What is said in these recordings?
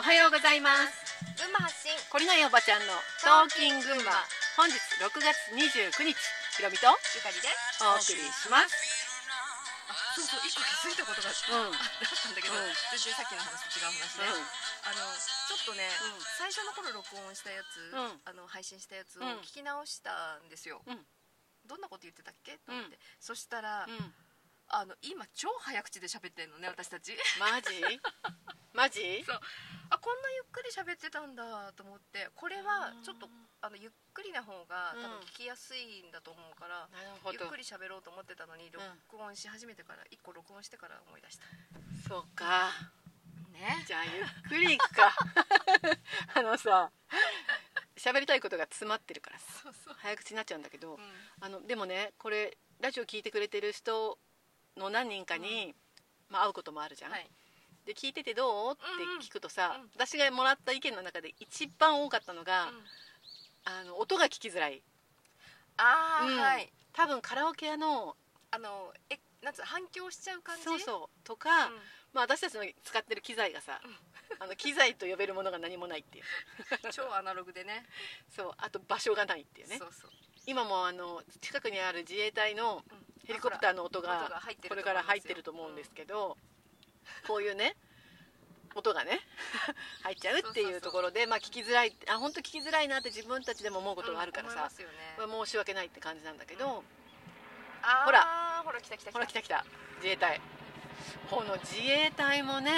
おはようございます。群馬発信懲りないおばちゃんのトーキン群馬本日6月29日。ひろみとゆかりです。お送りします。あそうそう一個気づいたことがうん。あったんだけど、うん。全然さっきの話と違う話ね、うあのちょっとね、うん。最初の頃録音したやつ、うん。あの配信したやつをうん。聞き直したんですよ、うん。どんなこと言ってたっけ？と思って、うん。そしたら、ん、うん、あの今超早口で喋ってんのね私たち。マジ？マジ？そう。あこんなゆっくり喋ってたんだと思って。これはちょっとあのゆっくりな方が多分聞きやすいんだと思うから、なるほど。ゆっくり喋ろうと思ってたのに録音し始めてから1個録音してから思い出した。そうか。ね。じゃあゆっくりいくか。あのさ喋りたいことが詰まってるから早口になっちゃうんだけど、うん。あのでもねこれラジオ聞いてくれてる人の何人かに、まあ、会うこともあるじゃん、はい。で聞いててどう？って聞くとさ、うん。うん。私がもらった意見の中で一番多かったのが、うん。あの音が聞きづらい、ああ、うん。はい。多分カラオケ屋のあのえなんつう反響しちゃう感じ？そうそう。とか、うん。まあ、私たちの使ってる機材がさ、あの機材と呼べるものが何もないっていう。超アナログでね。そう。あと場所がないっていうね。そうそう。今もあの近くにある自衛隊のうんヘリコプターの音音がこれから入ってると思うんですけど、こういうね 音がね 入っちゃうっていうところでまあ聞きづらいあ本当聞きづらいなって自分たちでも思うことがあるからさ申し訳ないって感じなんだけど、あーほら。ほら来た来たほら来た来た。自衛隊。この自衛隊もね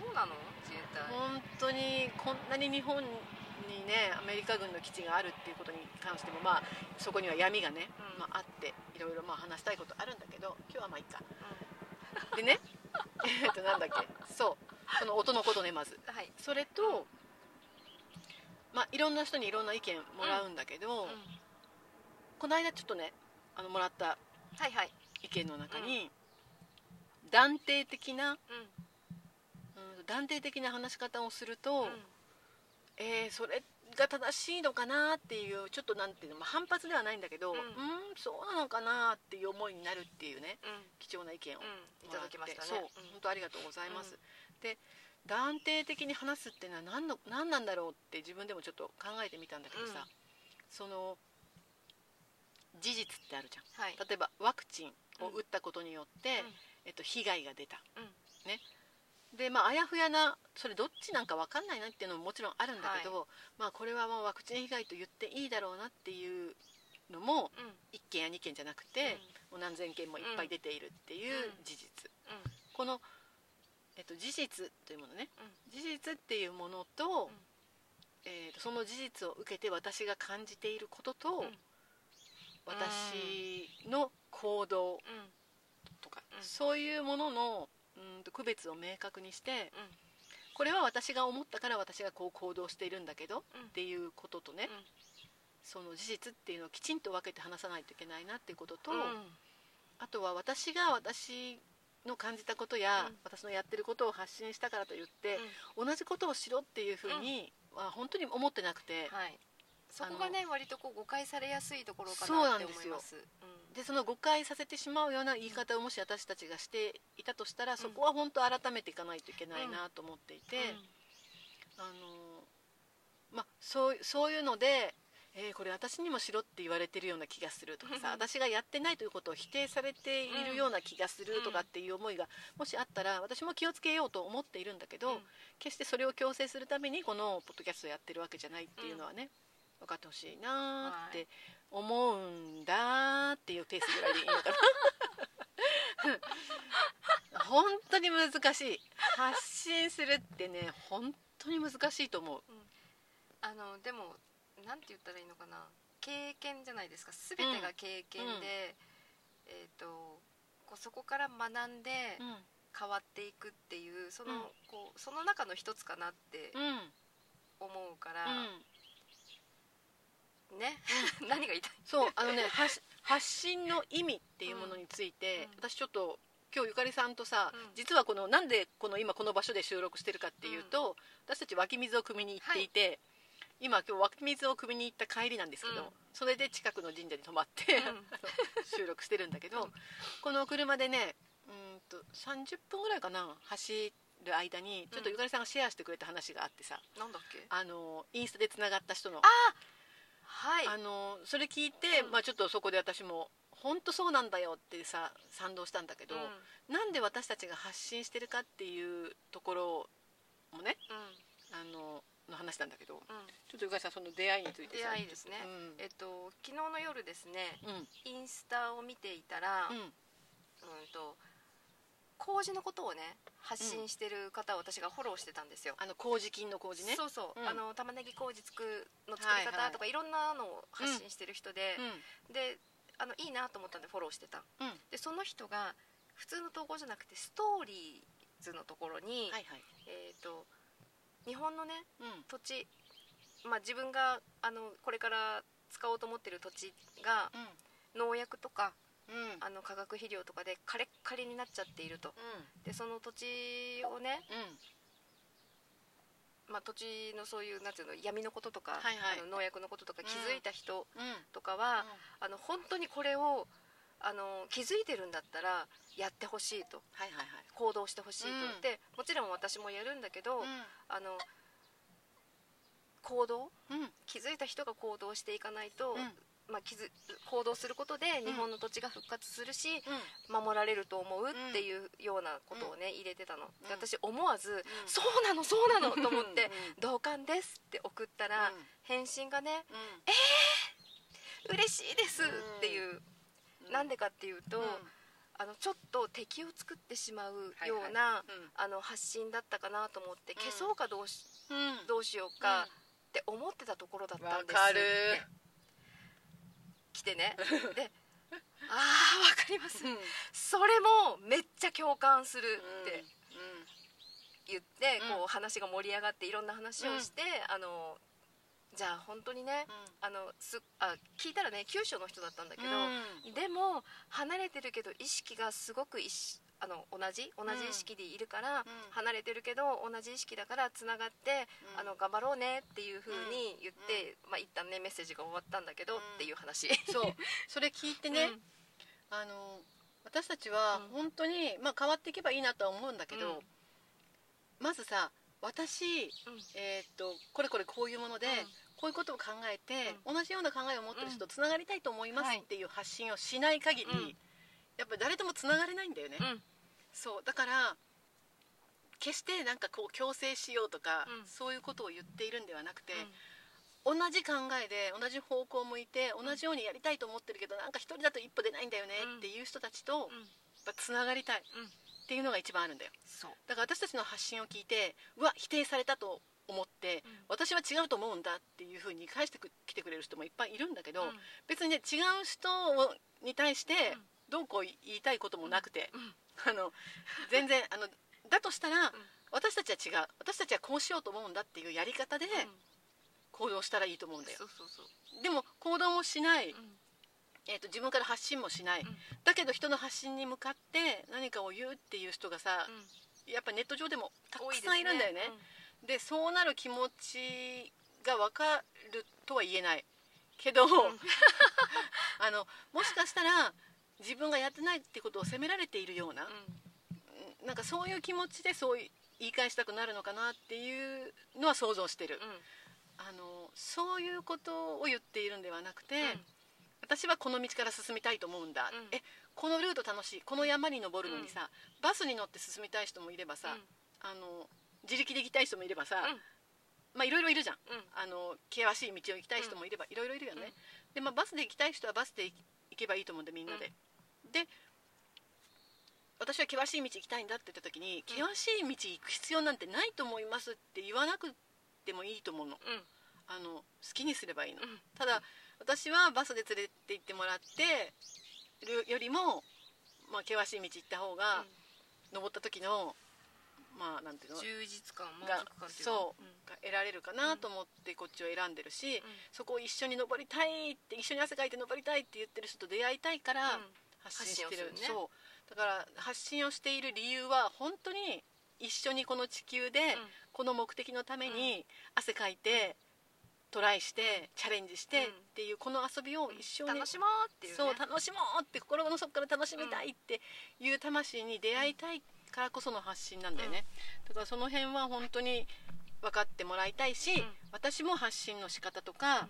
どうなの？自衛隊。本当にこんなに日本にねアメリカ軍の基地があるっていうことに関してもまあそこには闇がね、うん。まあ、あっていろいろまあ話したいことあるんだけど今日はまあいいか。でね えっとなんだっけ。そう。その音のことねまず。うんはい、それとまあいろんな人にいろんな意見もらうんだけど、うん。この間ちょっとねあのもらったはいはい。意見の中に、断定的な、うん。うん、断定的な話し方をすると、うん。えーそれが正しいのかなっていうちょっとなんていうの、まあ、反発ではないんだけど、ううんん、そうなのかなっていう思いになるっていうねうん。貴重な意見をうんいただきましたね。そう、うん。本当ありがとうございます、うん。で断定的に話すっていうのは何の何なんだろうって自分でもちょっと考えてみたんだけどさ、うん。その事実ってあるじゃん。はい。例えばワクチンを打ったことによって、うん。えっと、被害が出た、うん。ねでまああやふやなそれどっちなんか分かんないなっていうのももちろんあるんだけど、まあこれはもうワクチン被害と言っていいだろうなっていうのもうん。1件や2件じゃなくて、もう何千件もいっぱい出ているっていう事実、うん。この、えっと、事実というものね。うん。事実っていうものと,、うん。えーとその事実を受けて私が感じていることと、うん。私の行動うん。とか、うんそういうもののうんと区別を明確にしてうん。これは私が思ったから私がこう行動しているんだけど、うん。っていうこととね、うん。その事実っていうのをきちんと分けて話さないといけないなっていうことと、うん。あとは私が私の感じたことや、うん。私のやってることを発信したからといって、同じことをしろっていうふうには本当に思ってなくて、はい。そこがね割とこう誤解されやすいところかそうななんってですよ。思いますでその誤解させてしまうような言い方をもし私たちがしていたとしたら、そこは本当改めていかないといけないなと思っていて、あのまあ、そうそういうので、えーこれ私にもしろって言われてるような気がするとかさ私がやってないということを否定されているような気がするとかっていう思いがもしあったら私も気をつけようと思っているんだけど、うん。決してそれを強制するためにこのポッドキャストをやってるわけじゃないっていうのはね、分かってほしいなーって思うんだーっていうペースぐらいでいいのかな。本当に難しい。発信するってね本当に難しいと思う。あのでもなんて言ったらいいのかな。経験じゃないですか。全てが経験で、えっ、とこうそこから学んでうん。変わっていくっていうその、うん。こうその中の一つかなってうん。思うから、うん。ね 何が言いたい？そうあのね発発信の意味っていうものについて、うん。私ちょっと今日ゆかりさんとさ、うん。実はこのなんでこの今この場所で収録してるかっていうと、私たち湧き水を汲みに行っていて、今今日湧き水を汲みに行った帰りなんですけど、うん。それで近くの神社に泊まって、うん。収録してるんだけど、うん。この車でねうんと30分ぐらいかな走っる間にちょっとゆかりさんがシェアしてくれた話があってさ、なんだっけ？あのインスタでつながった人のはい。あのそれ聞いて、うん。まあ、ちょっとそこで私も本当そうなんだよってさ賛同したんだけど、うん。なんで私たちが発信してるかっていうところもねうん。あのの話なんだけどうん。ちょっとゆかりさんその出会いについて出さ会いですね、うん。えっと昨日の夜ですねうん。インスタを見ていたら、うん、うんと麹のことをね発信してる方を私がフォローしてたんですよ、あの麹菌の麹ね。そうそう、うん。あの玉ねぎ麹つくの作り方とかいろんなのを発信してる人で、うであのいいなと思ったんでフォローしてた。んうん。でその人が普通の投稿じゃなくてストーリーズのところに、はいはい。えっ、と日本のねうん。土地まあ自分があのこれから使おうと思ってる土地が農薬とかうん。うんあの化学肥料とかでカレッカリになっちゃっていると。でその土地をね、まあ、土地のそういうなんていうの闇のこととか、はいはい。あの農薬のこととか気づいた人うん。うんとかは、あの本当にこれをあの気づいてるんだったらやってほしいと。はいはいはい。行動してほしいと、うん。でもちろん私もやるんだけど、うあの行動んうん。気づいた人が行動していかないと、うんまあ、行動することで日本の土地が復活するし、うん。守られると思うっていうようなことをね、入れてたの、でうん。私思わず、そうなのそうなのと思ってうん「同感です」って送ったら、うん。返信がねうん「嬉しいです」っていう、うん。なんでかっていうと、うん。あのちょっと敵を作ってしまうはいはいような、うん。あの発信だったかなと思って、ん。消そうかどうしうん。どうしようかって思ってたところだったわんですかる来てね。で「ああわかります」うん。それもめっちゃ共感するってうん。言って、うん。こう話が盛り上がっていろんな話をして、あのじゃあ本当にね、あのすあ聞いたらね九州の人だったんだけど、うん。でも離れてるけど意識がすごく一緒あの同じ同じ意識でいるから、うん。離れてるけど同じ意識だからつながって、うん。あの頑張ろうねっていう風に言って、まあ一旦ねメッセージが終わったんだけど、うん。っていう話。そう。それ聞いてね、あの私たちはうん。本当に、まあ、変わっていけばいいなとは思うんだけど、うん。まずさ私、うん。えーっとこれこれこういうもので、うん。こういうことを考えて、同じような考えを持ってる人とつながりたいと思いますはいっていう発信をしない限り、うんやっぱり誰ともつながれないんだよね、うん。そう。だから決してなんかこう強制しようとか、うん。そういうことを言っているんではなくて、うん。同じ考えで同じ方向を向いて同じようにやりたいと思ってるけどなんか一人だと一歩出ないんだよねうん。っていう人たちとつながりたいっうん。ていうのが一番あるんだよ。だから私たちの発信を聞いてうわ否定されたと思って、うん。私は違うと思うんだっていうふうに返してきてくれる人もいっぱいいるんだけど、うん。別にね違う人をに対してうんどうこう言いたいこともなくて、うん。あの全然あのだとしたら、ん。私たちは違う。私たちはこうしようと思うんだっていうやり方でうん。行動したらいいと思うんだよ。でも行動もしない、うん。えー、と自分から発信もしない、うん。だけど人の発信に向かって何かを言うっていう人がさ、やっぱネット上でもたくさんいるんだよね。でそうなる気持ちが分かるとは言えない。けど、あのもしかしたら自分がやってないってことを責められているような、うん。なんかそういう気持ちでそう言い返したくなるのかなっていうのは想像してる、うん。あのそういうことを言っているんではなくて、うん。私はこの道から進みたいと思うんだ、うん。えこのルート楽しい。この山に登るのにさ、バスに乗って進みたい人もいればさ、あの自力で行きたい人もいればさ、うん。まあいろいろいるじゃん。うん。あの険しい道を行きたい人もいればいろいろいるよね、うん。で、まあ、バスで行きたい人はバスで行けばいいと思うんでみんなで、で私は険しい道行きたいんだって言った時に、険しい道行く必要なんてないと思いますって言わなくてもいいと思うの。うん。あの好きにすればいいの、うん。ただ私はバスで連れて行ってもらってるよりも、まあ、険しい道行った方が、登った時のまあなんていうの？充実感満が足感っていうそう、ん。が得られるかなと思ってこっちを選んでるし、うん。そこを一緒に登りたいって一緒に汗かいて登りたいって言ってる人と出会いたいからうん発信してる,、ね。そう。だから発信をしている理由は本当に一緒にこの地球で、うん。この目的のために汗かいてトライしてチャレンジしてうん。っていうこの遊びを一緒に、楽しもうっていうね。そう楽しもうって心の底から楽しみたいっていう魂に出会いたいからこその発信なんだよね、だからその辺は本当に分かってもらいたいし、うん。私も発信の仕方とか、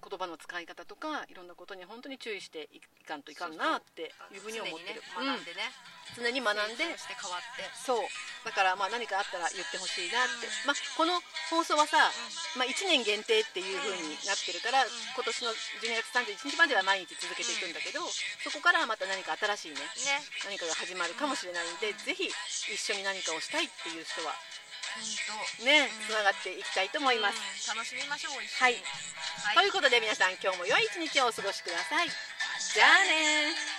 言葉の使い方とかいろんなことに本当に注意していかんといかんなっていうふうに思ってる。常にね。学んでね、うん常に学んでして変わって。そう。だからまあ何かあったら言ってほしいなって、うん。まあ、この放送はさ、まあ、1年限定っていう風になってるから、ん今年の12月31日までは毎日続けていくんだけど、そこからはまた何か新しいねね。何かが始まるかもしれないんで、ぜひ一緒に何かをしたいっていう人は本ねうんつながっていきたいと思います、うん楽しみましょうはい。にということで皆さん今日も良い一日をお過ごしください。じゃあね